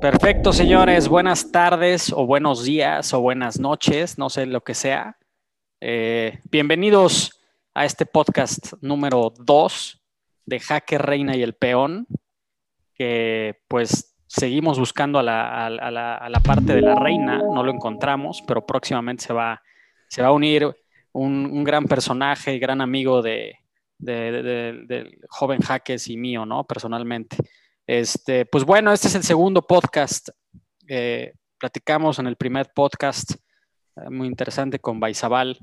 Perfecto, señores. Buenas tardes o buenos días o buenas noches, no sé lo que sea. Eh, bienvenidos a este podcast número 2 de Hacker Reina y el Peón, que pues seguimos buscando a la, parte de la reina, no lo encontramos, pero próximamente se va, se va a unir un, gran personaje y gran amigo de, del joven Jaques y mío, ¿no? Personalmente. Este, pues bueno, este es el segundo podcast. Eh, platicamos en el primer podcast eh, muy interesante con Baizabal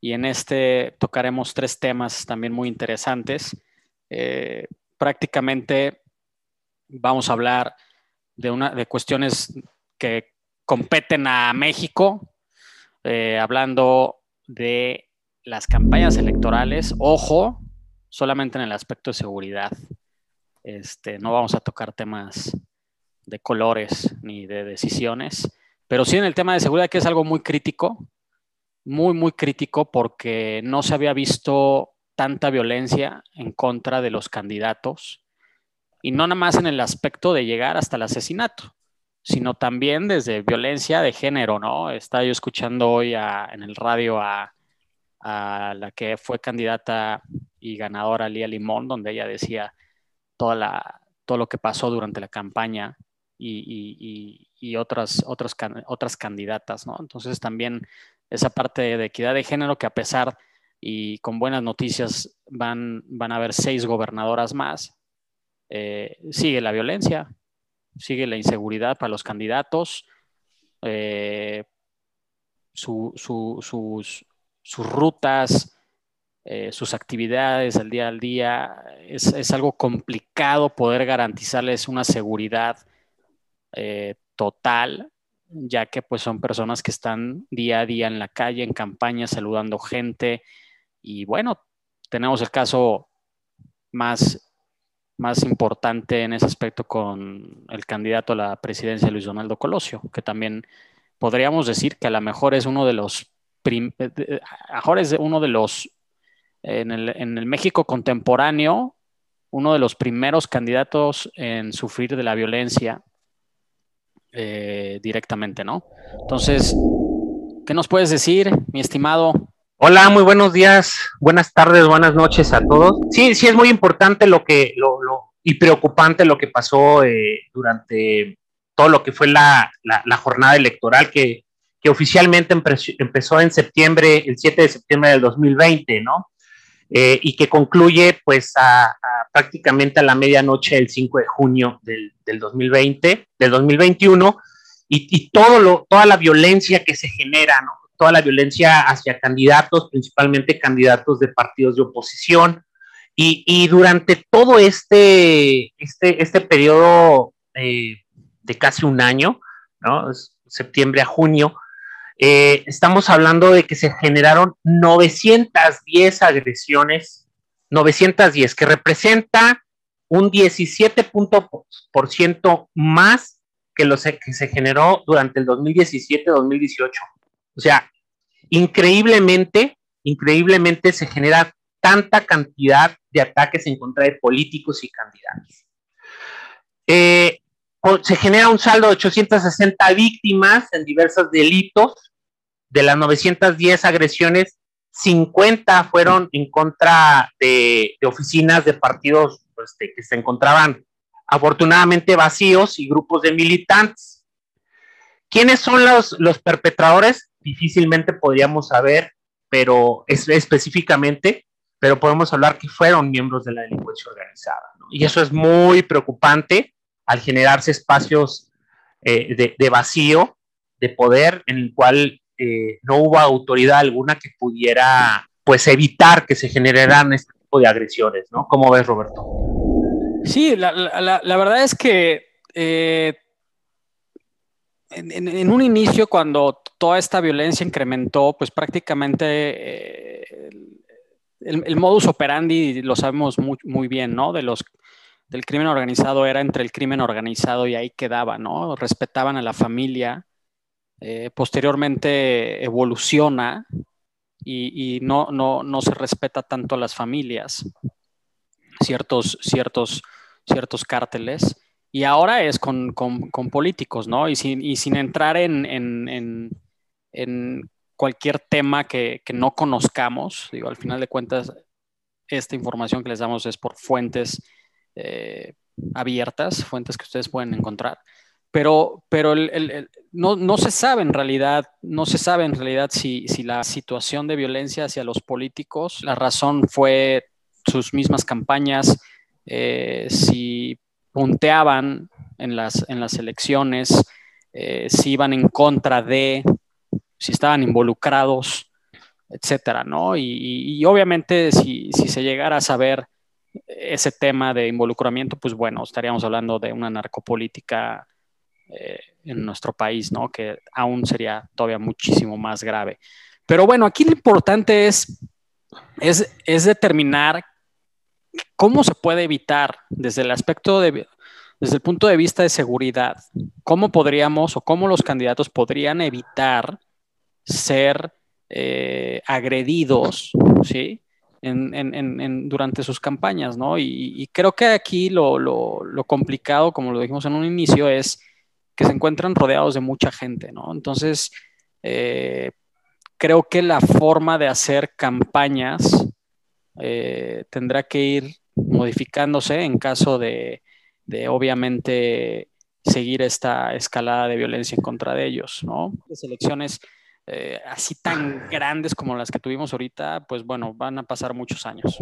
y en este tocaremos tres temas también muy interesantes. Eh, prácticamente vamos a hablar de, una, de cuestiones que competen a México, hablando de las campañas electorales, ojo, solamente en el aspecto de seguridad. Este, no vamos a tocar temas de colores ni de decisiones, pero sí en el tema de seguridad, que es algo muy crítico, muy, muy crítico, porque no se había visto tanta violencia en contra de los candidatos, y no nada más en el aspecto de llegar hasta el asesinato, sino también desde violencia de género, ¿no? Estaba yo escuchando hoy en el radio a, a la que fue candidata y ganadora Lía Limón, donde ella decía, todo lo que pasó durante la campaña y, otras, otras, otras candidatas, ¿no? Entonces también esa parte de equidad de género que a pesar y con buenas noticias van, van a haber seis gobernadoras más, eh, sigue la violencia, sigue la inseguridad para los candidatos, eh, sus, sus rutas, eh, sus actividades al día al día. Es, algo complicado poder garantizarles una seguridad eh, total, ya que pues son personas que están día a día en la calle, en campaña, saludando gente. Y bueno, tenemos el caso más, más importante en ese aspecto con el candidato a la presidencia, Luis Donaldo Colosio, que también podríamos decir que a lo mejor es uno de los, eh, mejor es uno de los en el, México contemporáneo, uno de los primeros candidatos en sufrir de la violencia eh, directamente, ¿no? Entonces, ¿qué nos puedes decir, mi estimado? Hola, muy buenos días, buenas tardes, buenas noches a todos. Sí, sí es muy importante lo que, lo, y preocupante lo que pasó eh, durante todo lo que fue la, jornada electoral que, que oficialmente empezó en septiembre, el 7 de septiembre del 2020, ¿no? Eh, y que concluye pues a, prácticamente a la medianoche del 5 de junio del, del 2020, del 2021, y, y, todo lo, toda la violencia que se genera, ¿no? toda la violencia hacia candidatos, principalmente candidatos de partidos de oposición, y, y durante todo este, este, este periodo eh, de casi un año, ¿no? septiembre a junio, eh, estamos hablando de que se generaron 910 agresiones, 910, que representa un 17% más que lo que se generó durante el 2017-2018. O sea, increíblemente, increíblemente se genera tanta cantidad de ataques en contra de políticos y candidatos. Eh, se genera un saldo de 860 víctimas en diversos delitos. De las 910 agresiones, 50 fueron en contra de, oficinas de partidos pues, que se encontraban afortunadamente vacíos y grupos de militantes. ¿Quiénes son los, los perpetradores? Difícilmente podríamos saber, pero es, específicamente, pero podemos hablar que fueron miembros de la delincuencia organizada. Y eso es muy preocupante al generarse espacios eh, de, vacío, de poder, en el cual eh, no hubo autoridad alguna que pudiera pues evitar que se generaran este tipo de agresiones, ¿no? ¿Cómo ves, Roberto? Sí, la, verdad es que eh, en, un inicio, cuando toda esta violencia incrementó, pues prácticamente el, modus operandi lo sabemos muy, muy bien, ¿no? De los del crimen organizado era entre el crimen organizado y ahí quedaba, ¿no? Respetaban a la familia. Eh, posteriormente evoluciona y, no, no, no, se respeta tanto a las familias, ciertos, ciertos, ciertos cárteles. y ahora es con, políticos, ¿no? Y sin, y sin entrar en, cualquier tema que, no conozcamos, digo, al final de cuentas, esta información que les damos es por fuentes eh, abiertas, fuentes que ustedes pueden encontrar. Pero, pero no, se sabe en realidad, no se sabe en realidad si, si la situación de violencia hacia los políticos, la razón fue sus mismas campañas, eh, si punteaban en las, en las elecciones, eh, si iban en contra de, si estaban involucrados, etcétera, ¿no? Y, obviamente si, si, se llegara a saber ese tema de involucramiento, pues bueno, estaríamos hablando de una narcopolítica eh, en nuestro país, ¿no? Que aún sería todavía muchísimo más grave. Pero bueno, aquí lo importante es, es, es determinar cómo se puede evitar desde el aspecto de, desde el punto de vista de seguridad, cómo podríamos o cómo los candidatos podrían evitar ser eh, agredidos, ¿sí? durante sus campañas, ¿no? Y, creo que aquí lo, lo, complicado, como lo dijimos en un inicio, es que se encuentran rodeados de mucha gente, ¿no? Entonces, eh, creo que la forma de hacer campañas eh, tendrá que ir modificándose en caso de, obviamente, seguir esta escalada de violencia en contra de ellos, ¿no? Las elecciones eh, así tan grandes como las que tuvimos ahorita, pues bueno, van a pasar muchos años.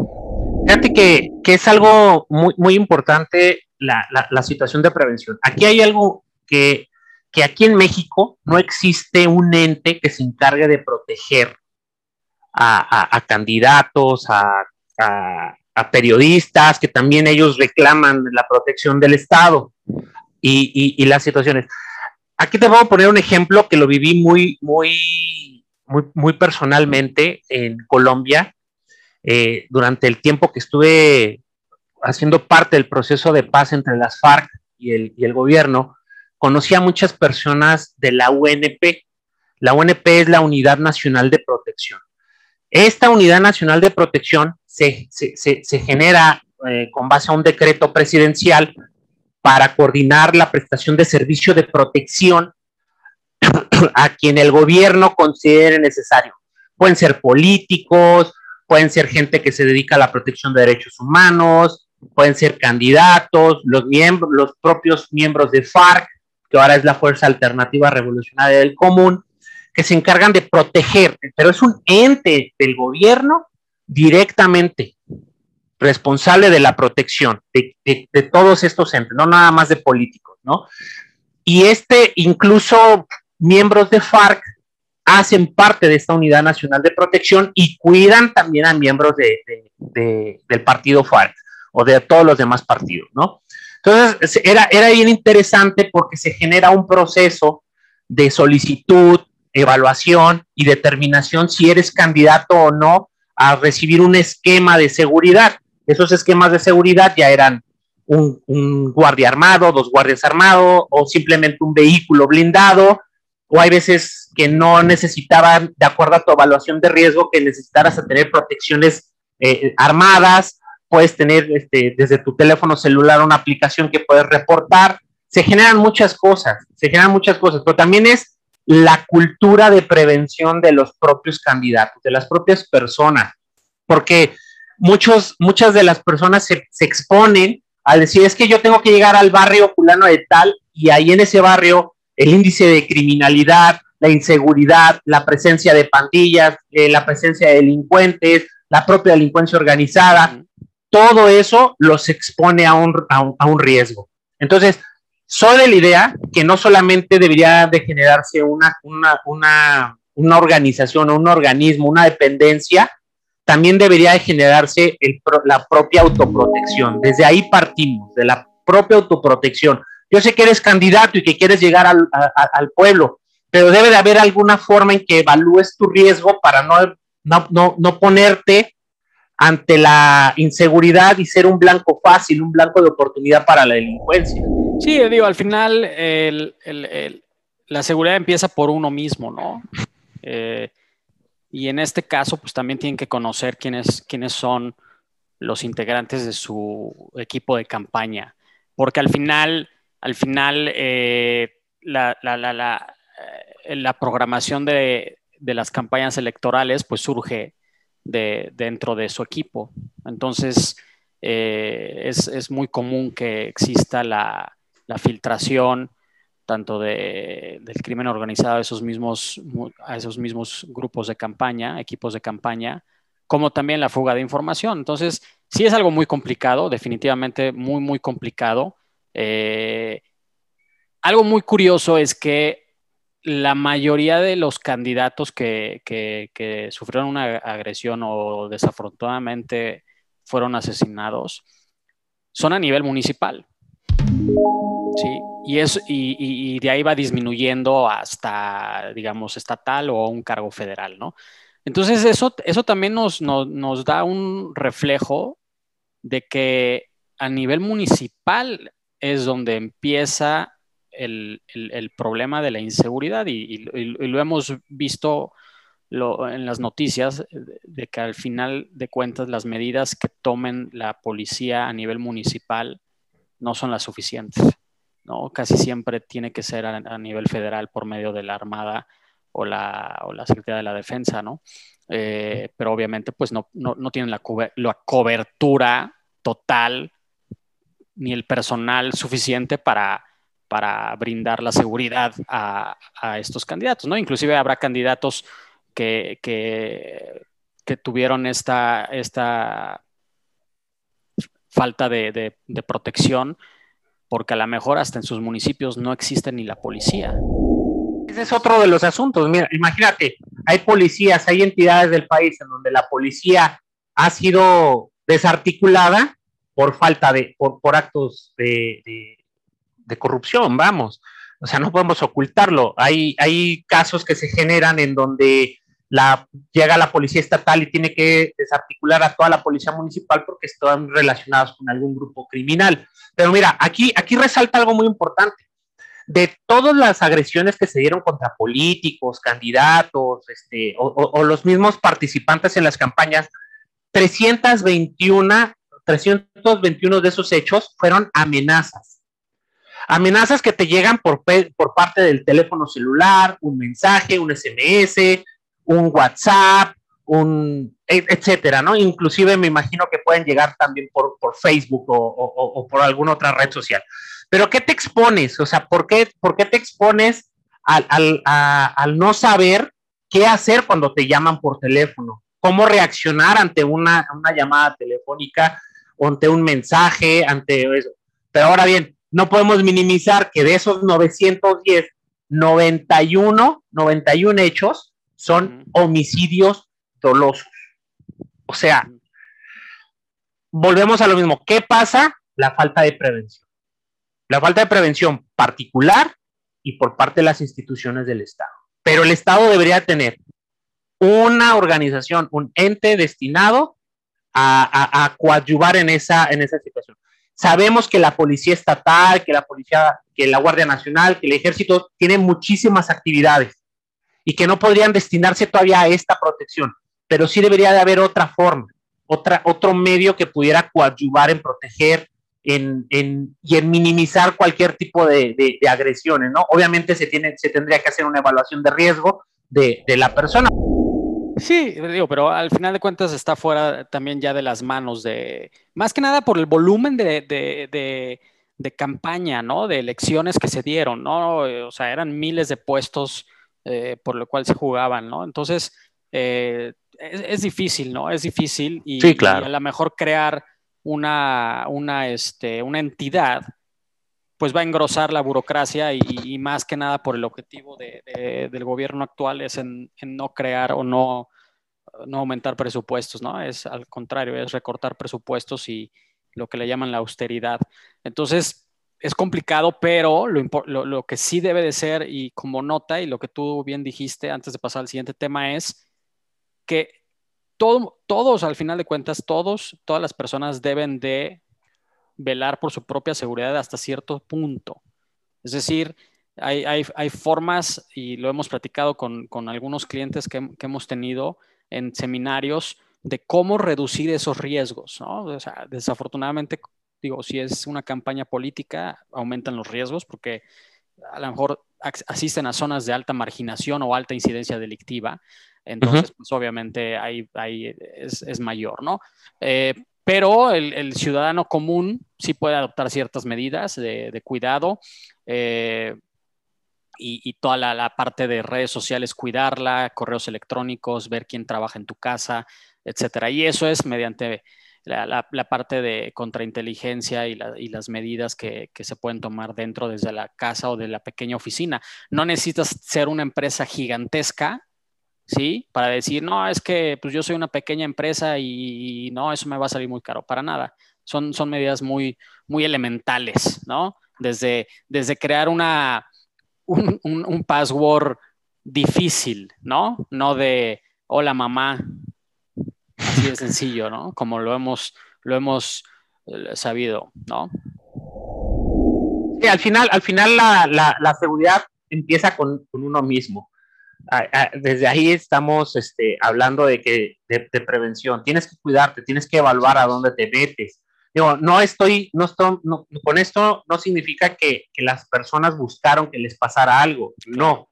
Fíjate que, es algo muy, muy importante la, la, situación de prevención. Aquí hay algo que, aquí en México no existe un ente que se encargue de proteger a, candidatos, a, periodistas, que también ellos reclaman la protección del Estado y, las situaciones. Aquí te voy a poner un ejemplo que lo viví muy, muy, muy, muy personalmente en Colombia eh, durante el tiempo que estuve haciendo parte del proceso de paz entre las FARC y el, y el gobierno conocí a muchas personas de la UNP. La UNP es la Unidad Nacional de Protección. Esta Unidad Nacional de Protección se, genera eh, con base a un decreto presidencial para coordinar la prestación de servicio de protección a quien el gobierno considere necesario. Pueden ser políticos, pueden ser gente que se dedica a la protección de derechos humanos, pueden ser candidatos, los miembros, los propios miembros de FARC, que ahora es la Fuerza Alternativa Revolucionaria del Común, que se encargan de proteger, pero es un ente del gobierno directamente responsable de la protección de, todos estos entes, no nada más de políticos, ¿no? Y este, incluso miembros de FARC hacen parte de esta Unidad Nacional de Protección y cuidan también a miembros del partido FARC o de todos los demás partidos, ¿no? Entonces, era, era bien interesante porque se genera un proceso de solicitud, evaluación y determinación si eres candidato o no a recibir un esquema de seguridad. Esos esquemas de seguridad ya eran un, guardia armado, dos guardias armados o simplemente un vehículo blindado, o hay veces que no necesitaban, de acuerdo a tu evaluación de riesgo, que necesitaras tener protecciones eh, armadas puedes tener este, desde tu teléfono celular una aplicación que puedes reportar. Se generan muchas cosas, se generan muchas cosas, pero también es la cultura de prevención de los propios candidatos, de las propias personas, porque muchos, muchas de las personas se, exponen al decir, es que yo tengo que llegar al barrio fulano de tal, y ahí en ese barrio el índice de criminalidad, la inseguridad, la presencia de pandillas, eh, la presencia de delincuentes, la propia delincuencia organizada, todo eso los expone a un, a un, riesgo. Entonces, soy de la idea que no solamente debería de generarse una, una, una, una organización un organismo, una dependencia, también debería de generarse la propia autoprotección. Desde ahí partimos, de la propia autoprotección. Yo sé que eres candidato y que quieres llegar al, al pueblo, pero debe de haber alguna forma en que evalúes tu riesgo para no, no, no, no ponerte ante la inseguridad y ser un blanco fácil, un blanco de oportunidad para la delincuencia. Sí, digo, al final la seguridad empieza por uno mismo, ¿no? Eh, y en este caso, pues también tienen que conocer quiénes, quiénes son los integrantes de su equipo de campaña, porque al final al final eh, la, la, programación de, de, las campañas electorales pues surge de, dentro de su equipo. Entonces, es, es, muy común que exista la, filtración tanto de, del crimen organizado a esos, mismos, a esos mismos grupos de campaña, equipos de campaña, como también la fuga de información. Entonces, sí es algo muy complicado, definitivamente muy, muy complicado. Eh, algo muy curioso es que la mayoría de los candidatos que, sufrieron una agresión o desafortunadamente fueron asesinados son a nivel municipal. Sí, y, es, y, de ahí va disminuyendo hasta, digamos, estatal o un cargo federal, ¿no? Entonces, eso, eso también nos, nos, da un reflejo de que a nivel municipal es donde empieza el, problema de la inseguridad y, lo hemos visto en las noticias de que al final de cuentas las medidas que tomen la policía a nivel municipal no son las suficientes. ¿no? Casi siempre tiene que ser a, nivel federal por medio de la Armada o la, o la Secretaría de la Defensa, ¿no? Eh, pero obviamente pues no, no, tienen la, la, cobertura total ni el personal suficiente para, para brindar la seguridad a, a, estos candidatos, ¿no? Inclusive habrá candidatos que, que, tuvieron esta, esta falta de, de, protección porque a lo mejor hasta en sus municipios no existe ni la policía. Ese es otro de los asuntos. Mira, imagínate, hay policías, hay entidades del país en donde la policía ha sido desarticulada por falta de, por, actos de, de, corrupción, vamos. O sea, no podemos ocultarlo. Hay, hay casos que se generan en donde la, llega la policía estatal y tiene que desarticular a toda la policía municipal porque están relacionados con algún grupo criminal. Pero mira, aquí, aquí resalta algo muy importante. De todas las agresiones que se dieron contra políticos, candidatos, este, o, los mismos participantes en las campañas, 321, 321 de esos hechos fueron amenazas. Amenazas que te llegan por, por parte del teléfono celular, un mensaje, un SMS, un WhatsApp, un, e, etcétera, ¿no? Inclusive me imagino que pueden llegar también por, Facebook o, por alguna otra red social. Pero ¿qué te expones? O sea, ¿por qué, por qué te expones al, al, no saber qué hacer cuando te llaman por teléfono? ¿Cómo reaccionar ante una, una llamada telefónica o ante un mensaje, ante eso? Pero ahora bien, no podemos minimizar que de esos 910, 91, 91 hechos son homicidios dolosos. O sea, volvemos a lo mismo. ¿Qué pasa? La falta de prevención. La falta de prevención particular y por parte de las instituciones del Estado. Pero el Estado debería tener una organización, un ente destinado a, coadyuvar en esa, en esa situación. Sabemos que la policía estatal, que la policía, que la Guardia Nacional, que el ejército tienen muchísimas actividades y que no podrían destinarse todavía a esta protección pero sí debería de haber otra forma, otra, otro medio que pudiera coadyuvar en proteger y en minimizar cualquier tipo de, agresiones, ¿no? Obviamente se, tiene, se tendría que hacer una evaluación de riesgo de, la persona. Sí, digo, pero al final de cuentas está fuera también ya de las manos de, más que nada por el volumen de, de campaña, ¿no? De elecciones que se dieron, ¿no? O sea, eran miles de puestos eh, por lo cual se jugaban, ¿no? Entonces, eh, es, difícil, ¿no? Es difícil y, a lo mejor crear una, una, este, una entidad pues va a engrosar la burocracia y, más que nada por el objetivo del gobierno actual es en, no crear o no, no aumentar presupuestos, ¿no? Es al contrario, es recortar presupuestos y lo que le llaman la austeridad. Entonces, es complicado, pero lo, que sí debe de ser, y como nota, y lo que tú bien dijiste antes de pasar al siguiente tema, es que todos, al final de cuentas, todos, todas las personas deben de velar por su propia seguridad hasta cierto punto. Es decir, hay, formas, y lo hemos platicado con, algunos clientes que, hemos tenido en seminarios, de cómo reducir esos riesgos. ¿no? O sea, desafortunadamente, Digo, si es una campaña política, aumentan los riesgos porque a lo mejor asisten a zonas de alta marginación o alta incidencia delictiva. Entonces, pues obviamente ahí, ahí es, mayor, ¿no? Eh, pero el, ciudadano común sí puede adoptar ciertas medidas de, cuidado eh, y, toda la, parte de redes sociales, cuidarla, correos electrónicos, ver quién trabaja en tu casa, etcétera. Y eso es mediante la, parte de contrainteligencia y, y las medidas que, se pueden tomar dentro desde la casa o de la pequeña oficina. No necesitas ser una empresa gigantesca, ¿sí? Para decir, no, es que pues yo soy una pequeña empresa y, no, eso me va a salir muy caro. Para nada. Son, son medidas muy, muy elementales, ¿no? Desde, desde crear una, un, un, password difícil, ¿no? No de, hola mamá, Así de sencillo, ¿no? Como lo hemos, lo hemos eh, sabido, ¿no? Sí, al final, al final la, seguridad empieza con, uno mismo. Desde ahí estamos este, hablando de, que, de, prevención. Tienes que cuidarte, tienes que evaluar a dónde te metes. Digo, no estoy, no estoy, con esto no significa que, las personas buscaron que les pasara algo, no,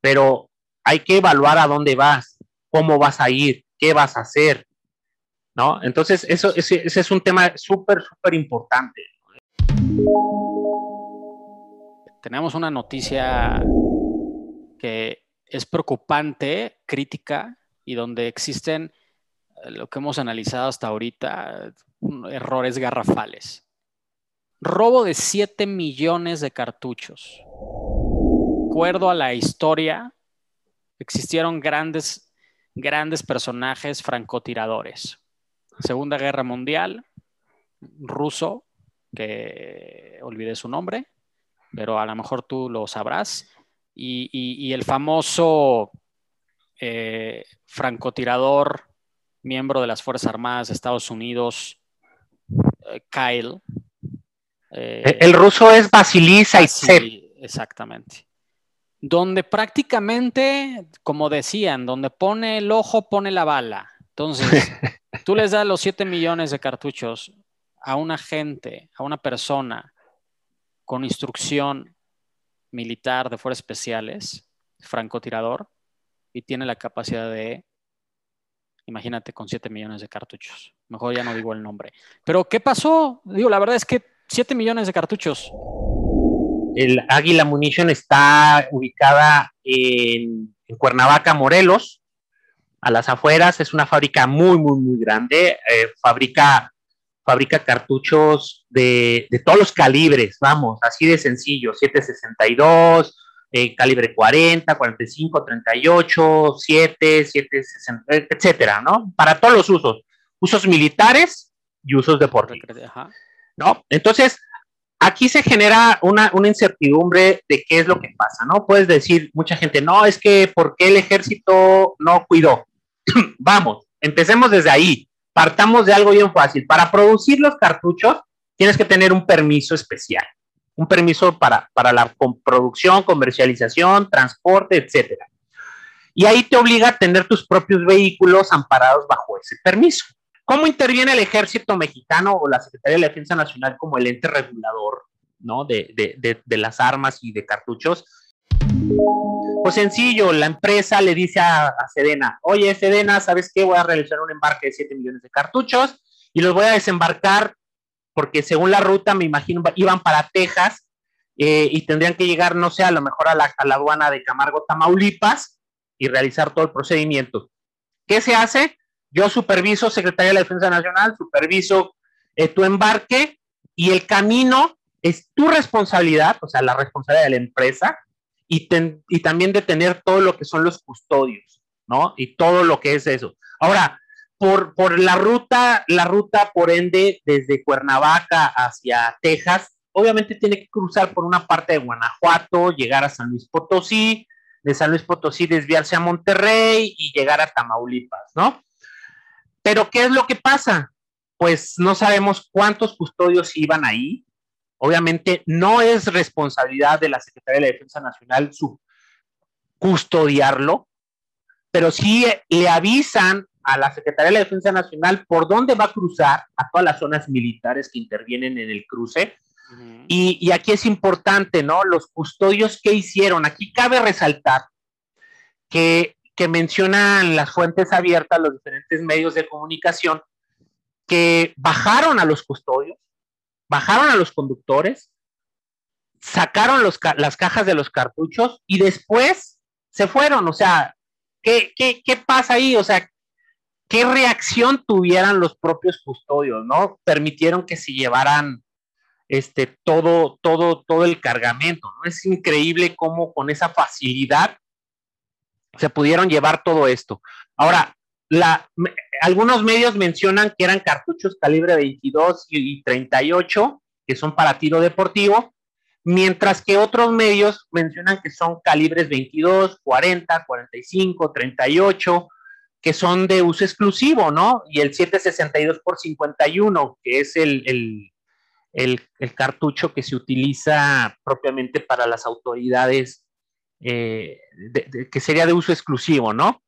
pero hay que evaluar a dónde vas, cómo vas a ir, qué vas a hacer, ¿no? Entonces, eso, ese, es un tema súper, súper importante. Tenemos una noticia que es preocupante, crítica, y donde existen lo que hemos analizado hasta ahorita, errores garrafales. Robo de 7 millones de cartuchos. De acuerdo a la historia, existieron grandes grandes personajes francotiradores. Segunda Guerra Mundial, ruso, que olvidé su nombre, pero a lo mejor tú lo sabrás, y, el famoso eh, francotirador, miembro de las Fuerzas Armadas de Estados Unidos, eh, Kyle. Eh, el ruso es Vasily Zaitsev. Exactamente donde prácticamente, como decían, donde pone el ojo, pone la bala. Entonces, tú les das los 7 millones de cartuchos a una gente, a una persona con instrucción militar de fuerzas especiales, francotirador, y tiene la capacidad de, imagínate, con 7 millones de cartuchos. Mejor ya no digo el nombre. Pero, ¿qué pasó? Digo, la verdad es que 7 millones de cartuchos el Águila Munition está ubicada en, Cuernavaca, Morelos, a las afueras. Es una fábrica muy, muy, muy grande. Eh, fabrica, fabrica cartuchos de, todos los calibres, vamos, así de sencillo. 762, eh, calibre 40, 45, 38, 7, 760, etcétera, ¿no? Para todos los usos. Usos militares y usos deportivos. ¿No? Entonces, aquí se genera una, incertidumbre de qué es lo que pasa, ¿no? Puedes decir, mucha gente, no, es que ¿por qué el ejército no cuidó? Vamos, empecemos desde ahí, partamos de algo bien fácil. Para producir los cartuchos tienes que tener un permiso especial, un permiso para, para la producción, comercialización, transporte, etcétera. Y ahí te obliga a tener tus propios vehículos amparados bajo ese permiso. ¿Cómo interviene el ejército mexicano o la Secretaría de Defensa Nacional como el ente regulador ¿no? de, las armas y de cartuchos? Pues sencillo, la empresa le dice a, Sedena, oye Sedena, ¿sabes qué? Voy a realizar un embarque de 7 millones de cartuchos y los voy a desembarcar porque según la ruta, me imagino, iban para Texas eh, y tendrían que llegar, no sé, a lo mejor a la, a aduana de Camargo, Tamaulipas y realizar todo el procedimiento. ¿Qué se hace? Yo superviso, Secretaría de la Defensa Nacional, superviso eh, tu embarque y el camino es tu responsabilidad, o sea, la responsabilidad de la empresa y, y también de tener todo lo que son los custodios, ¿no? Y todo lo que es eso. Ahora, por, por la ruta, la ruta por ende desde Cuernavaca hacia Texas, obviamente tiene que cruzar por una parte de Guanajuato, llegar a San Luis Potosí, de San Luis Potosí desviarse a Monterrey y llegar a Tamaulipas, ¿no? Pero ¿qué es lo que pasa? Pues no sabemos cuántos custodios iban ahí. Obviamente no es responsabilidad de la Secretaría de la Defensa Nacional su custodiarlo, pero sí le avisan a la Secretaría de la Defensa Nacional por dónde va a cruzar a todas las zonas militares que intervienen en el cruce. y, y, aquí es importante, ¿no? Los custodios que hicieron. Aquí cabe resaltar que, que mencionan las fuentes abiertas, los diferentes medios de comunicación, que bajaron a los custodios, bajaron a los conductores, sacaron los, las cajas de los cartuchos y después se fueron. O sea, ¿qué, qué, qué pasa ahí? O sea, ¿qué reacción tuvieran los propios custodios, no? Permitieron que se llevaran este, todo, todo, todo el cargamento, ¿no? Es increíble cómo con esa facilidad se pudieron llevar todo esto. Ahora, algunos medios mencionan que eran cartuchos calibre 22 y 38, que son para tiro deportivo, mientras que otros medios mencionan que son calibres 22, 40, 45, 38, que son de uso exclusivo, ¿no? Y el 762 por 51, que es el, el, el, cartucho que se utiliza propiamente para las autoridades, eh, que sería de uso exclusivo, ¿no?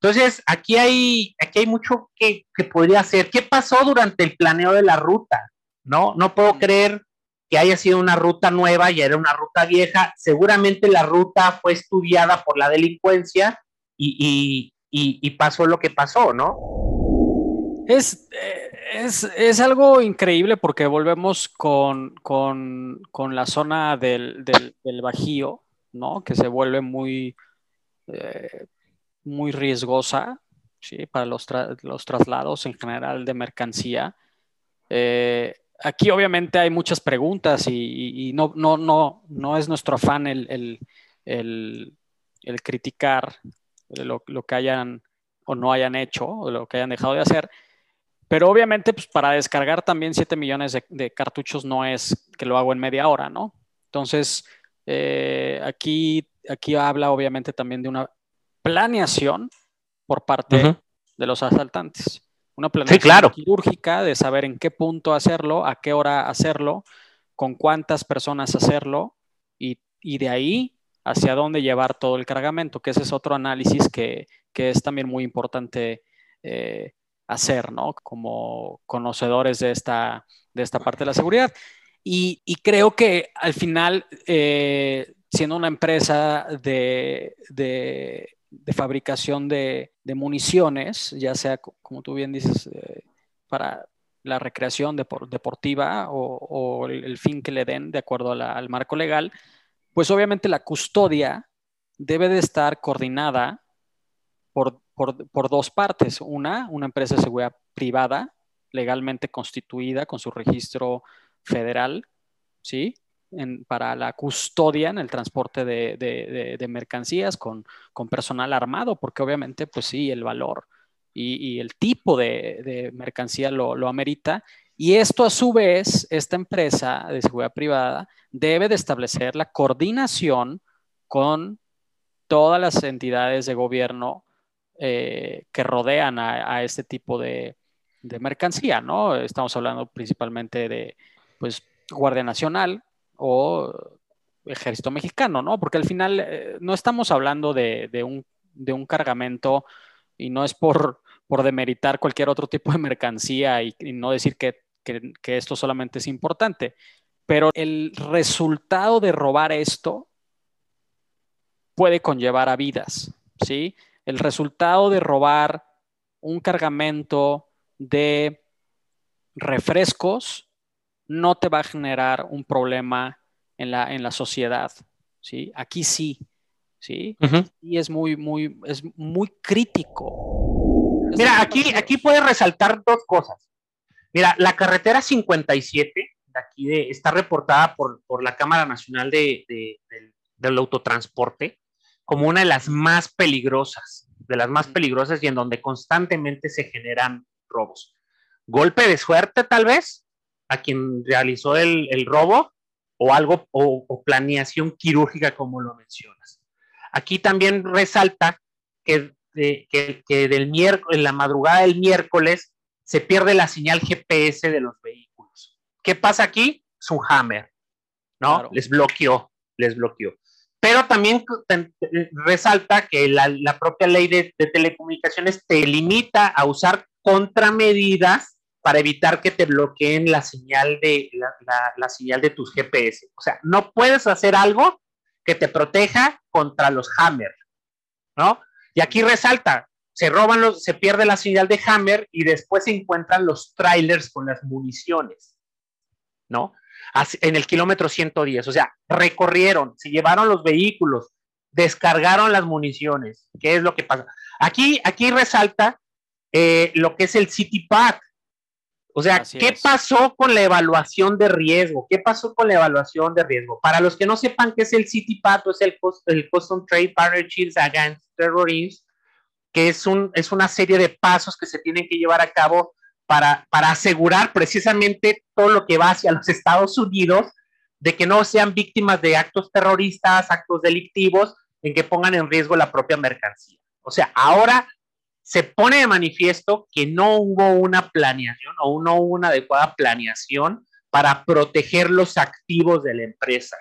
Entonces, aquí hay, aquí hay mucho que, que, podría hacer. ¿Qué pasó durante el planeo de la ruta? No, no puedo creer que haya sido una ruta nueva, y era una ruta vieja. Seguramente la ruta fue estudiada por la delincuencia y, y, pasó lo que pasó, ¿no? Es, es, es algo increíble porque volvemos con, con, con la zona del, del, Bajío, ¿no? Que se vuelve muy, eh, muy riesgosa. Para los, los, traslados en general de mercancía. Eh, aquí obviamente hay muchas preguntas y, no, no, no, no es nuestro afán el, el, el criticar lo, lo, que hayan o no hayan hecho o lo que hayan dejado de hacer. Pero obviamente, pues para descargar también 7 millones de, de cartuchos no es que lo hago en media hora, ¿no? Entonces, eh, aquí, aquí habla obviamente también de una planeación por parte uh -huh. de los asaltantes. Una planeación sí, claro. quirúrgica de saber en qué punto hacerlo, a qué hora hacerlo, con cuántas personas hacerlo y, y de ahí hacia dónde llevar todo el cargamento, que ese es otro análisis que, que es también muy importante eh, hacer, ¿no? Como conocedores de esta, de esta parte de la seguridad. Y, y creo que al final, eh, siendo una empresa de, de, de fabricación de, de, municiones, ya sea, como tú bien dices, eh, para la recreación depor deportiva o, o el, el, fin que le den de acuerdo la, al marco legal, pues obviamente la custodia debe de estar coordinada por, por, por, dos partes. Una, una empresa de seguridad privada, legalmente constituida con su registro federal, ¿sí? En, para la custodia en el transporte de, de, mercancías con, con, personal armado, porque obviamente, pues sí, el valor y, y el tipo de, mercancía lo, lo amerita y esto a su vez, esta empresa de seguridad privada debe de establecer la coordinación con todas las entidades de gobierno eh, que rodean a, este tipo de, mercancía, ¿no? Estamos hablando principalmente de, pues, Guardia Nacional o Ejército Mexicano, ¿no? Porque al final eh, no estamos hablando de, un, de un cargamento y no es por, por demeritar cualquier otro tipo de mercancía y no decir que que, que, esto solamente es importante, pero el resultado de robar esto puede conllevar a vidas, ¿sí? El resultado de robar un cargamento de refrescos no te va a generar un problema en la, en la sociedad, ¿sí? Aquí sí, ¿sí? Uh -huh. Y es muy, muy, es muy crítico. Mira, aquí, aquí puede resaltar dos cosas. Mira, la carretera 57 de aquí de, está reportada por, por la Cámara Nacional de, de, de, del Autotransporte como una de las más peligrosas, de las más peligrosas y en donde constantemente se generan robos. Golpe de suerte, tal vez, a quien realizó el, el robo o algo, o, o, planeación quirúrgica, como lo mencionas. Aquí también resalta que, que, que del miércoles, en la madrugada del miércoles, se pierde la señal GPS de los vehículos. ¿Qué pasa aquí? Es un hammer, ¿no? Claro. Les bloqueó, les bloqueó. pero también resalta que la, propia ley de, telecomunicaciones te limita a usar contramedidas para evitar que te bloqueen la señal de la, señal de tus GPS. O sea, no puedes hacer algo que te proteja contra los hammer, ¿no? Y aquí resalta, se roban los, se pierde la señal de hammer y después se encuentran los trailers con las municiones, ¿no? en el kilómetro 110. O sea, recorrieron, se llevaron los vehículos, descargaron las municiones. ¿Qué es lo que pasa? Aquí, aquí resalta eh, lo que es el City Pack. O sea, ¿qué pasó con la evaluación de riesgo? ¿Qué pasó con la evaluación de riesgo? Para los que no sepan qué es el City Pack, es el, el Custom Trade Partnerships Against Terrorism, que es, un, es una serie de pasos que se tienen que llevar a cabo para, asegurar precisamente todo lo que va hacia los Estados Unidos, de que no sean víctimas de actos terroristas, actos delictivos, en que pongan en riesgo la propia mercancía. O sea, ahora se pone de manifiesto que no hubo una planeación o no hubo una adecuada planeación para proteger los activos de la empresa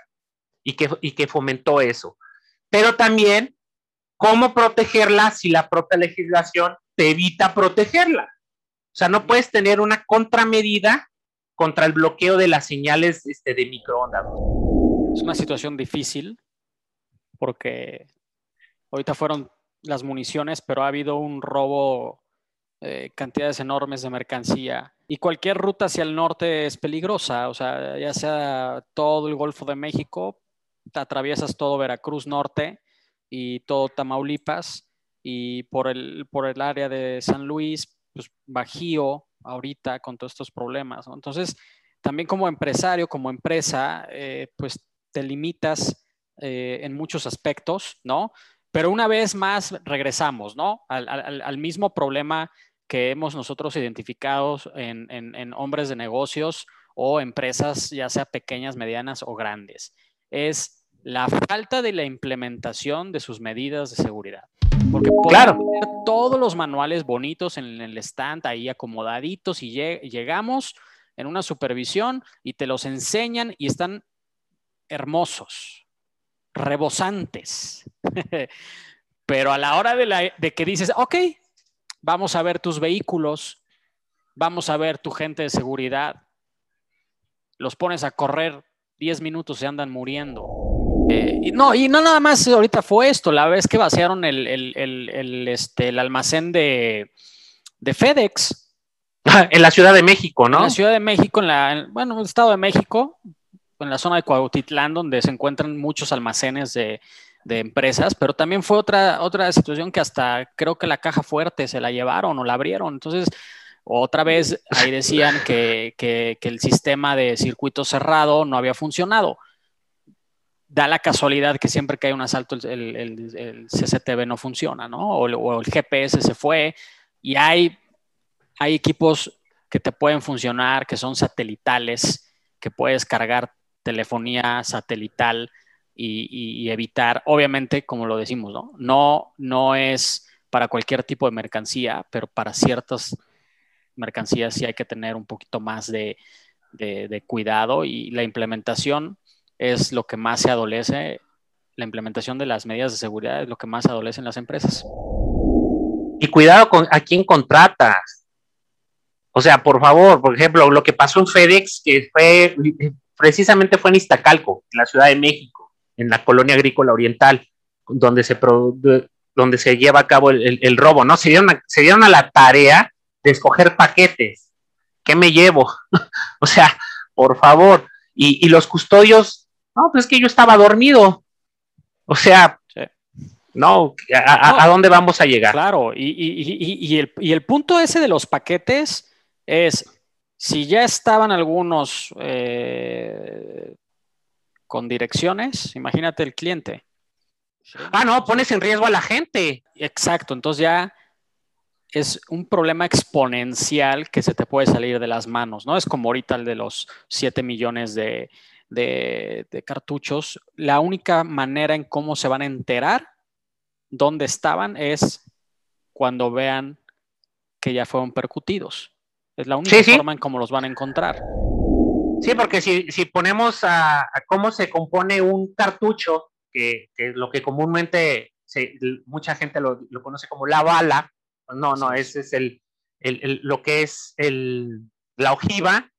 y que, y que fomentó eso. Pero también, ¿cómo protegerla si la propia legislación te evita protegerla? O sea, no puedes tener una contramedida contra el bloqueo de las señales este, de microondas. Es una situación difícil porque ahorita fueron las municiones, pero ha habido un robo, eh, cantidades enormes de mercancía. Y cualquier ruta hacia el norte es peligrosa, o sea, ya sea todo el Golfo de México, te atraviesas todo Veracruz Norte y todo Tamaulipas, y por el, por el área de San Luis, pues, bajío ahorita con todos estos problemas. Entonces, también como empresario, como empresa, eh, pues te limitas eh, en muchos aspectos, ¿no? Pero una vez más regresamos, ¿no? Al, mismo problema que hemos nosotros identificado en, en, hombres de negocios o empresas, ya sea pequeñas, medianas o grandes. Es la falta de la implementación de sus medidas de seguridad. Porque claro. tener todos los manuales bonitos en el stand ahí acomodaditos y llegamos en una supervisión y te los enseñan y están hermosos, rebosantes. Pero a la hora de, de que dices, ok, vamos a ver tus vehículos, vamos a ver tu gente de seguridad, los pones a correr 10 minutos y andan muriendo eh, no, y no nada más ahorita fue esto, la vez que vaciaron el, este, el almacén de, FedEx. En la Ciudad de México, ¿no? En la Ciudad de México, en la, bueno, en el Estado de México, en la zona de Cuautitlán, donde se encuentran muchos almacenes de, empresas, pero también fue otra, otra situación que hasta creo que la caja fuerte se la llevaron o la abrieron. Entonces, otra vez ahí decían que, que el sistema de circuito cerrado no había funcionado da la casualidad que siempre que hay un asalto el, CCTV no funciona, ¿no? O, el GPS se fue y hay, hay equipos que te pueden funcionar, que son satelitales, que puedes cargar telefonía satelital y, evitar, obviamente, como lo decimos, ¿no? ¿no? No es para cualquier tipo de mercancía, pero para ciertas mercancías sí hay que tener un poquito más de, de cuidado y la implementación es lo que más se adolece, la implementación de las medidas de seguridad es lo que más adolece en las empresas. Y cuidado con a quién contratas. O sea, por favor, por ejemplo, lo que pasó en FedEx, que fue precisamente fue en Iztacalco, en la Ciudad de México, en la colonia agrícola oriental, donde se, donde se lleva a cabo el, robo, ¿no? Se dieron, se dieron a la tarea de escoger paquetes. ¿Qué me llevo? o sea, por favor. Y, los custodios no, pues es que yo estaba dormido. O sea, no, ¿a, dónde vamos a llegar? Claro, y, el, punto ese de los paquetes es, si ya estaban algunos eh, con direcciones, imagínate el cliente. Ah, no, pones en riesgo a la gente. Exacto, entonces ya es un problema exponencial que se te puede salir de las manos, ¿no? Es como ahorita el de los 7 millones de, de, cartuchos, la única manera en cómo se van a enterar dónde estaban es cuando vean que ya fueron percutidos. Es la única forma en cómo los van a encontrar. Sí, porque si, ponemos a, cómo se compone un cartucho que, lo que comúnmente mucha gente lo, conoce como la bala, no, no, ese es el, lo que es el, la ojiva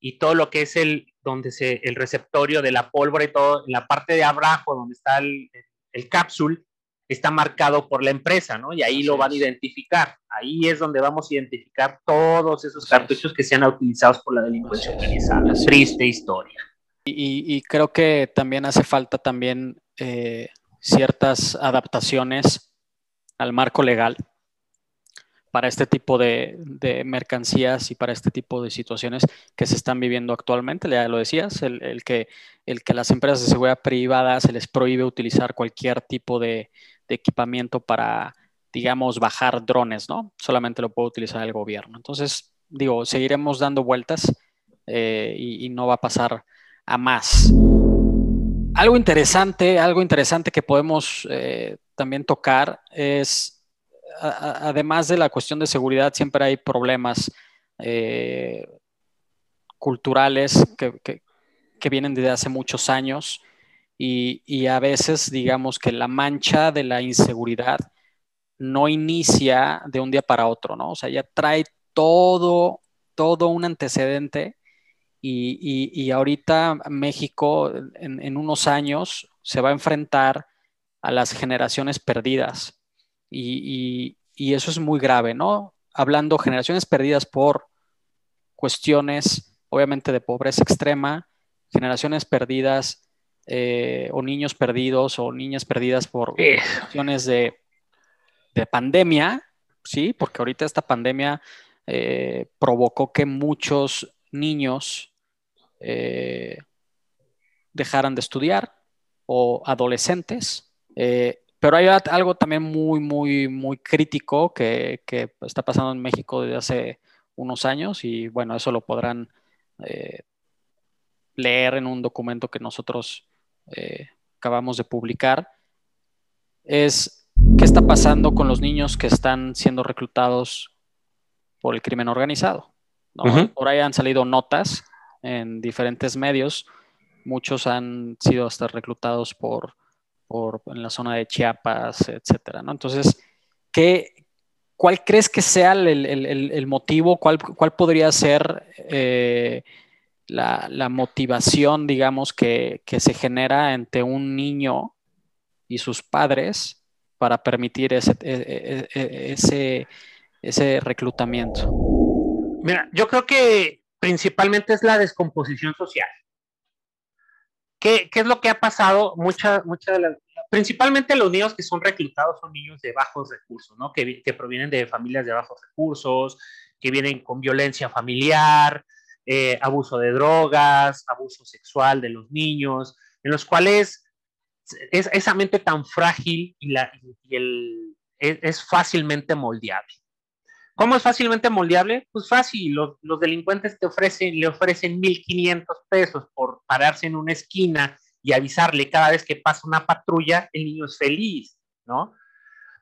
y todo lo que es el, donde se, el receptorio de la pólvora y todo, en la parte de abajo donde está el, el cápsul, está marcado por la empresa, ¿no? Y ahí lo van a identificar. Ahí es donde vamos a identificar todos esos cartuchos que sean utilizados por la delincuencia organizada. Triste historia. Y, creo que también hace falta también eh, ciertas adaptaciones al marco legal para este tipo de, mercancías y para este tipo de situaciones que se están viviendo actualmente. Ya lo decías, el, que, las empresas de seguridad privada se les prohíbe utilizar cualquier tipo de, equipamiento para, digamos, bajar drones, ¿no? Solamente lo puede utilizar el gobierno. Entonces, digo, seguiremos dando vueltas eh, y, no va a pasar a más. Algo interesante, algo interesante que podemos eh, también tocar es además de la cuestión de seguridad, siempre hay problemas eh, culturales que, vienen desde hace muchos años y, a veces digamos que la mancha de la inseguridad no inicia de un día para otro, ¿no? O sea, ya trae todo, todo un antecedente y, ahorita México en unos años se va a enfrentar a las generaciones perdidas y, eso es muy grave, ¿no? Hablando generaciones perdidas por cuestiones, obviamente, de pobreza extrema, generaciones perdidas eh, o niños perdidos o niñas perdidas por cuestiones de, pandemia, ¿sí? Porque ahorita esta pandemia eh, provocó que muchos niños eh, dejaran de estudiar o adolescentes. Pero hay algo también muy, muy, muy crítico que, está pasando en México desde hace unos años y bueno, eso lo podrán eh, leer en un documento que nosotros eh, acabamos de publicar. Es qué está pasando con los niños que están siendo reclutados por el crimen organizado. Por ahí han salido notas en diferentes medios. Muchos han sido hasta reclutados por en la zona de Chiapas, etcétera, ¿no? Entonces, ¿qué, ¿cuál crees que sea el, motivo? ¿Cuál, cuál, podría ser eh, la, motivación, digamos, que, se genera entre un niño y sus padres para permitir ese, e, e, e, ese, ese reclutamiento? Mira, yo creo que principalmente es la descomposición social. ¿Qué, es lo que ha pasado? Mucha, mucha de principalmente los niños que son reclutados son niños de bajos recursos, ¿no? Que, provienen de familias de bajos recursos, que vienen con violencia familiar, eh, abuso de drogas, abuso sexual de los niños, en los cuales es, esa mente tan frágil y, la, el, es, fácilmente moldeable. ¿Cómo es fácilmente moldeable? Pues fácil, los, delincuentes te ofrecen, le ofrecen 1.500 pesos por pararse en una esquina y avisarle cada vez que pasa una patrulla, el niño es feliz, ¿no?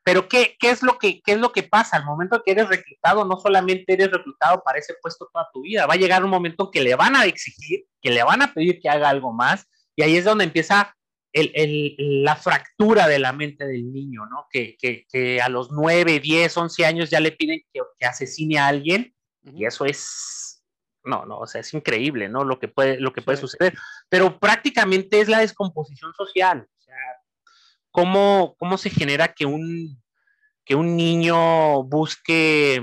Pero ¿qué, qué, es lo que, ¿qué es lo que pasa? Al momento que eres reclutado, no solamente eres reclutado para ese puesto toda tu vida, va a llegar un momento que le van a exigir, que le van a pedir que haga algo más, y ahí es donde empieza el, el, la fractura de la mente del niño, ¿no? Que, que, que, a los 9, 10, 11 años ya le piden que, que asesine a alguien, y eso es, no, no, o sea, es increíble, ¿no? Lo que puede, lo que puede suceder, pero prácticamente es la descomposición social, o sea, cómo, cómo se genera que un, que un niño busque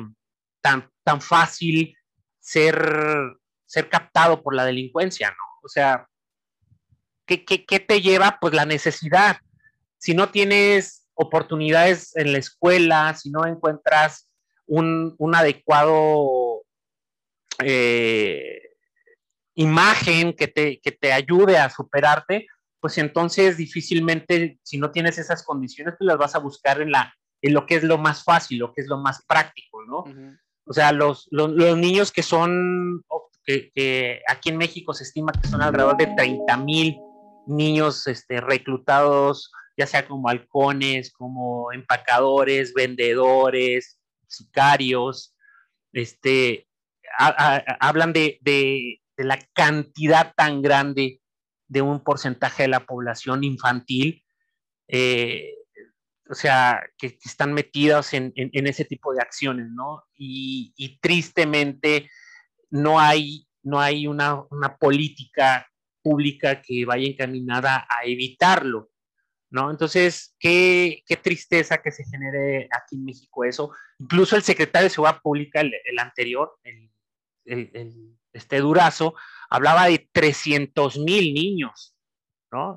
tan, tan fácil ser, ser captado por la delincuencia, ¿no? O sea, ¿qué, te lleva? Pues la necesidad. Si no tienes oportunidades en la escuela, si no encuentras un, adecuado eh, imagen que te, que te ayude a superarte, pues entonces difícilmente, si no tienes esas condiciones, pues las vas a buscar en, la, en lo que es lo más fácil, lo que es lo más práctico, ¿no? O sea, los, los, niños que son, que, aquí en México se estima que son alrededor de 30 mil niños este, reclutados, ya sea como halcones, como empacadores, vendedores, sicarios, este, hablan de, de, la cantidad tan grande de un porcentaje de la población infantil, eh, o sea, que, están metidas en, ese tipo de acciones, ¿no? Y, tristemente no hay, no hay una, política pública que vaya encaminada a evitarlo, ¿no? Entonces, qué, tristeza que se genere aquí en México eso. Incluso el secretario de Seguridad Pública, el, anterior, este Durazo, hablaba de 300 mil niños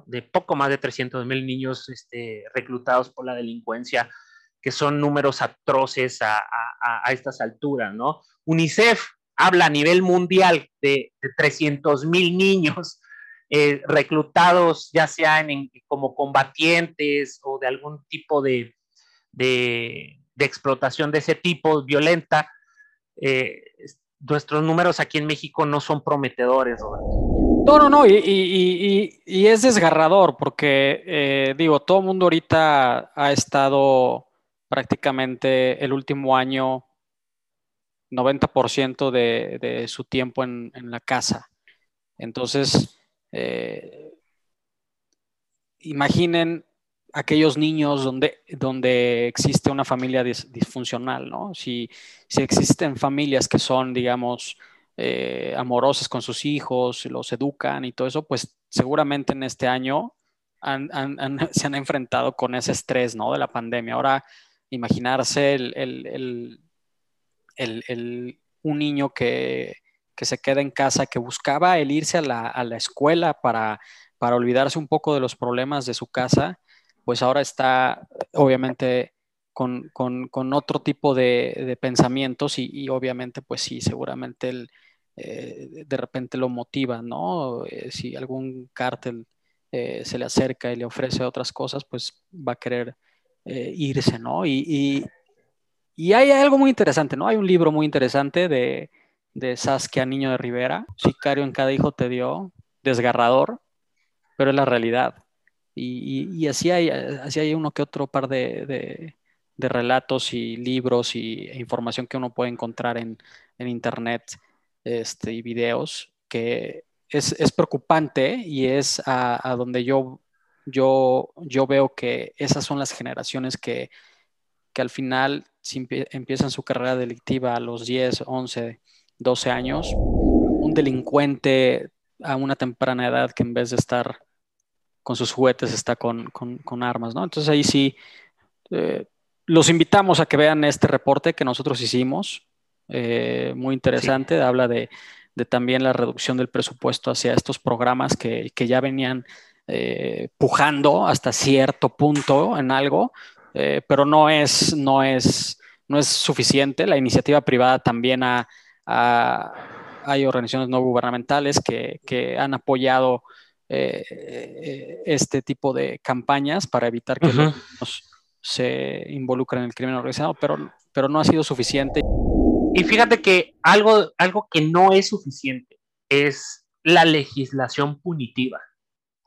de poco más de 300 mil niños este, reclutados por la delincuencia, que son números atroces a, estas alturas, ¿no? UNICEF habla a nivel mundial de, 300 mil niños eh, reclutados, ya sean como combatientes o de algún tipo de, explotación de ese tipo, violenta. Eh, nuestros números aquí en México no son prometedores, Roberto. No, no, no, y, es desgarrador porque, eh, digo, todo el mundo ahorita ha estado prácticamente el último año 90% de, de, su tiempo en, la casa. Entonces, eh, imaginen aquellos niños donde, donde existe una familia disfuncional, ¿no? Si, si existen familias que son, digamos, eh, amorosas con sus hijos, los educan y todo eso, pues seguramente en este año se han enfrentado con ese estrés, ¿no? De la pandemia. Ahora, imaginarse el, un niño que, se queda en casa, que buscaba el irse a la, escuela para, para olvidarse un poco de los problemas de su casa, pues ahora está obviamente con, otro tipo de, pensamientos y, obviamente pues sí, seguramente el, eh, de repente lo motiva, ¿no? Eh, si algún cártel eh, se le acerca y le ofrece otras cosas, pues va a querer irse, ¿no? Y, hay algo muy interesante, ¿no? Hay un libro muy interesante de, de Saskia Niño de Rivera, Sicario en cada hijo te dio, desgarrador, pero es la realidad. Y, así, hay, así hay uno que otro par de, relatos y libros y, e información que uno puede encontrar en, en internet este, y videos, que es, preocupante y es a, donde yo, yo, yo veo que esas son las generaciones que, que al final empiezan su carrera delictiva a los 10, 11, 12 años, un delincuente a una temprana edad que en vez de estar con sus juguetes está con, armas, ¿no? Entonces ahí sí, eh, los invitamos a que vean este reporte que nosotros hicimos. Eh, muy interesante, habla de, también la reducción del presupuesto hacia estos programas que, ya venían eh, pujando hasta cierto punto en algo, pero no es, no, es, no es suficiente. La iniciativa privada también ha, hay organizaciones no gubernamentales que, han apoyado este tipo de campañas para evitar que los se involucren en el crimen organizado, pero, pero no ha sido suficiente. Y fíjate que algo, algo que no es suficiente es la legislación punitiva.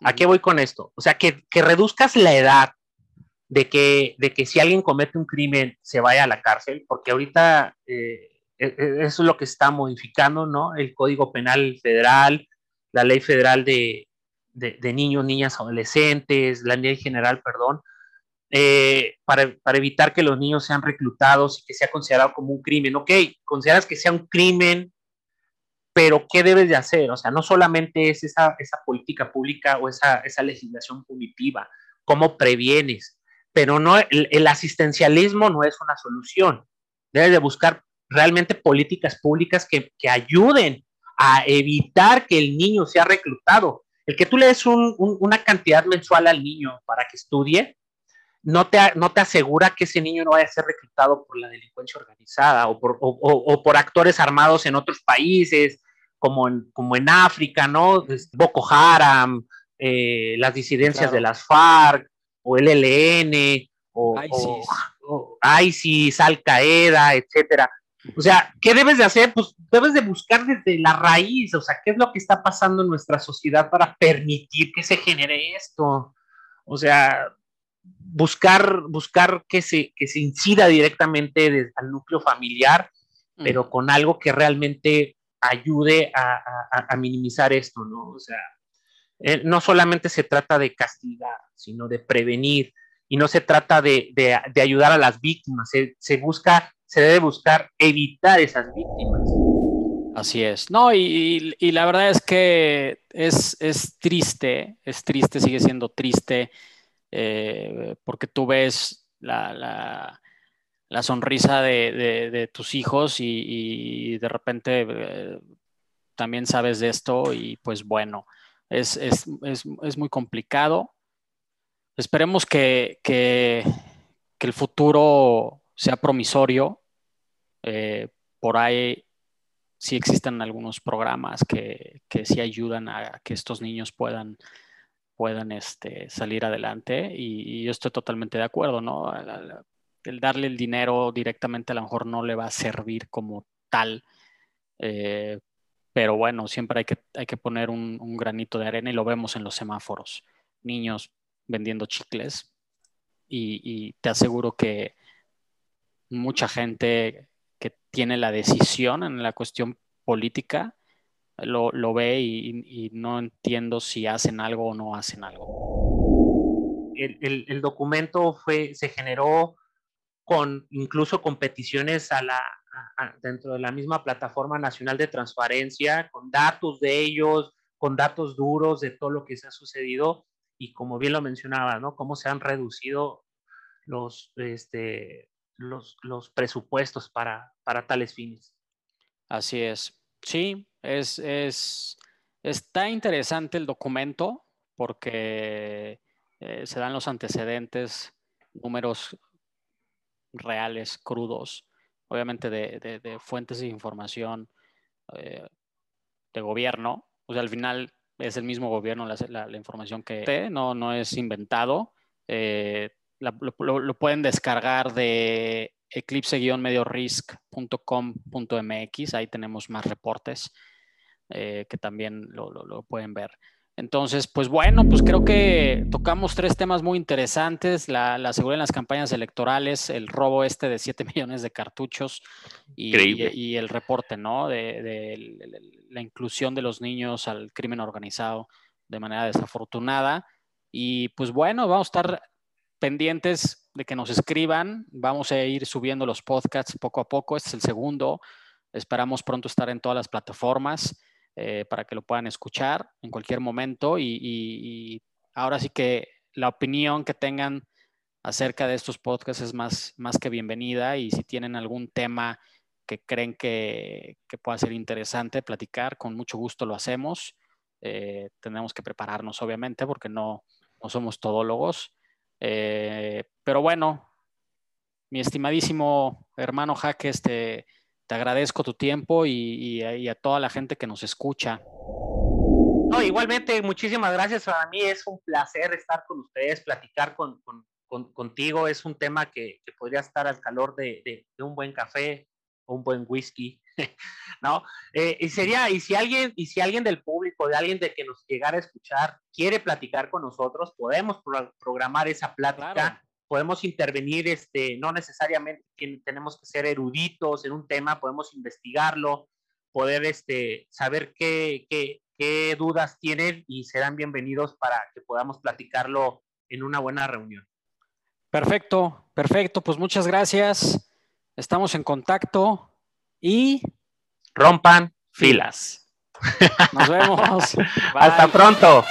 ¿A qué voy con esto? O sea, que, reduzcas la edad de que, de que si alguien comete un crimen se vaya a la cárcel, porque ahorita eh, es lo que está modificando, ¿no? El Código Penal Federal, la Ley Federal de, de Niños, Niñas, Adolescentes, la Ley General, perdón, eh, para, evitar que los niños sean reclutados y que sea considerado como un crimen. Ok, consideras que sea un crimen, pero ¿qué debes de hacer? O sea, no solamente es esa, esa política pública o esa, esa legislación punitiva, ¿cómo previenes? Pero no, el, asistencialismo no es una solución. Debes de buscar realmente políticas públicas que, que ayuden a evitar que el niño sea reclutado. El que tú le des una cantidad mensual al niño para que estudie, no te, no te asegura que ese niño no vaya a ser reclutado por la delincuencia organizada o por, o, por actores armados en otros países, como en, como en África, ¿no? Boko Haram, eh, las disidencias de las FARC, o el ELN, o ISIS, o, ISIS Al Qaeda, etcétera. O sea, ¿qué debes de hacer? Pues debes de buscar desde la raíz, o sea, ¿qué es lo que está pasando en nuestra sociedad para permitir que se genere esto? O sea, buscar, buscar que, se, que se incida directamente al núcleo familiar, mm. pero con algo que realmente ayude a, minimizar esto, ¿no? O sea, eh, no solamente se trata de castigar, sino de prevenir, y no se trata de, ayudar a las víctimas, se, busca, se debe buscar evitar esas víctimas. Así es. No, y, la verdad es que es, triste, es triste, sigue siendo triste, eh, porque tú ves la, sonrisa de, tus hijos y, de repente eh, también sabes de esto y pues bueno, es, muy complicado. Esperemos que, el futuro sea promisorio. Eh, por ahí sí existen algunos programas que, que sí ayudan a que estos niños puedan, puedan este, salir adelante y, yo estoy totalmente de acuerdo, ¿no? El, darle el dinero directamente a lo mejor no le va a servir como tal, eh, pero bueno, siempre hay que, hay que poner un, granito de arena y lo vemos en los semáforos. Niños vendiendo chicles y, te aseguro que mucha gente tiene la decisión en la cuestión política lo, ve y, no entiendo si hacen algo o no hacen algo. El, documento fue, se generó con incluso competiciones a la, dentro de la misma plataforma nacional de transparencia, con datos de ellos, con datos duros de todo lo que se ha sucedido y como bien lo mencionaba, ¿no? Cómo se han reducido los, este, los, los presupuestos para, para tales fines. Así es. Sí, es, es, está interesante el documento porque eh, se dan los antecedentes, números reales, crudos, obviamente de, fuentes de información eh, de gobierno. O sea, al final es el mismo gobierno la, la, información que no, no es inventado. Eh, lo, pueden descargar de eclipse-mediorisk.com.mx, ahí tenemos más reportes eh, que también lo, pueden ver. Entonces, pues bueno, pues creo que tocamos tres temas muy interesantes, la, seguridad en las campañas electorales, el robo este de 7 millones de cartuchos y, el reporte, ¿no? de, la inclusión de los niños al crimen organizado de manera desafortunada. Y pues bueno, vamos a estar pendientes de que nos escriban. Vamos a ir subiendo los podcasts poco a poco. Este es el segundo. Esperamos pronto estar en todas las plataformas eh, para que lo puedan escuchar en cualquier momento. Y, ahora sí que la opinión que tengan acerca de estos podcasts es más, más que bienvenida. Y si tienen algún tema que creen que, pueda ser interesante platicar, con mucho gusto lo hacemos. Eh, tenemos que prepararnos, obviamente, porque no, no somos todólogos. Eh, pero bueno, mi estimadísimo hermano Jaques, te, te agradezco tu tiempo y, a toda la gente que nos escucha. No, igualmente, muchísimas gracias. Para mí es un placer estar con ustedes, platicar con, contigo. Es un tema que, podría estar al calor de, un buen café un buen whisky. ¿no? Eh, y sería, y si alguien, y si alguien del público, de alguien de que nos llegara a escuchar, quiere platicar con nosotros, podemos programar esa plática, podemos intervenir, este, no necesariamente tenemos que ser eruditos en un tema, podemos investigarlo, poder este, saber qué, qué, qué dudas tienen y serán bienvenidos para que podamos platicarlo en una buena reunión. Perfecto, perfecto, pues muchas gracias. Estamos en contacto y rompan filas. Nos vemos. Hasta pronto.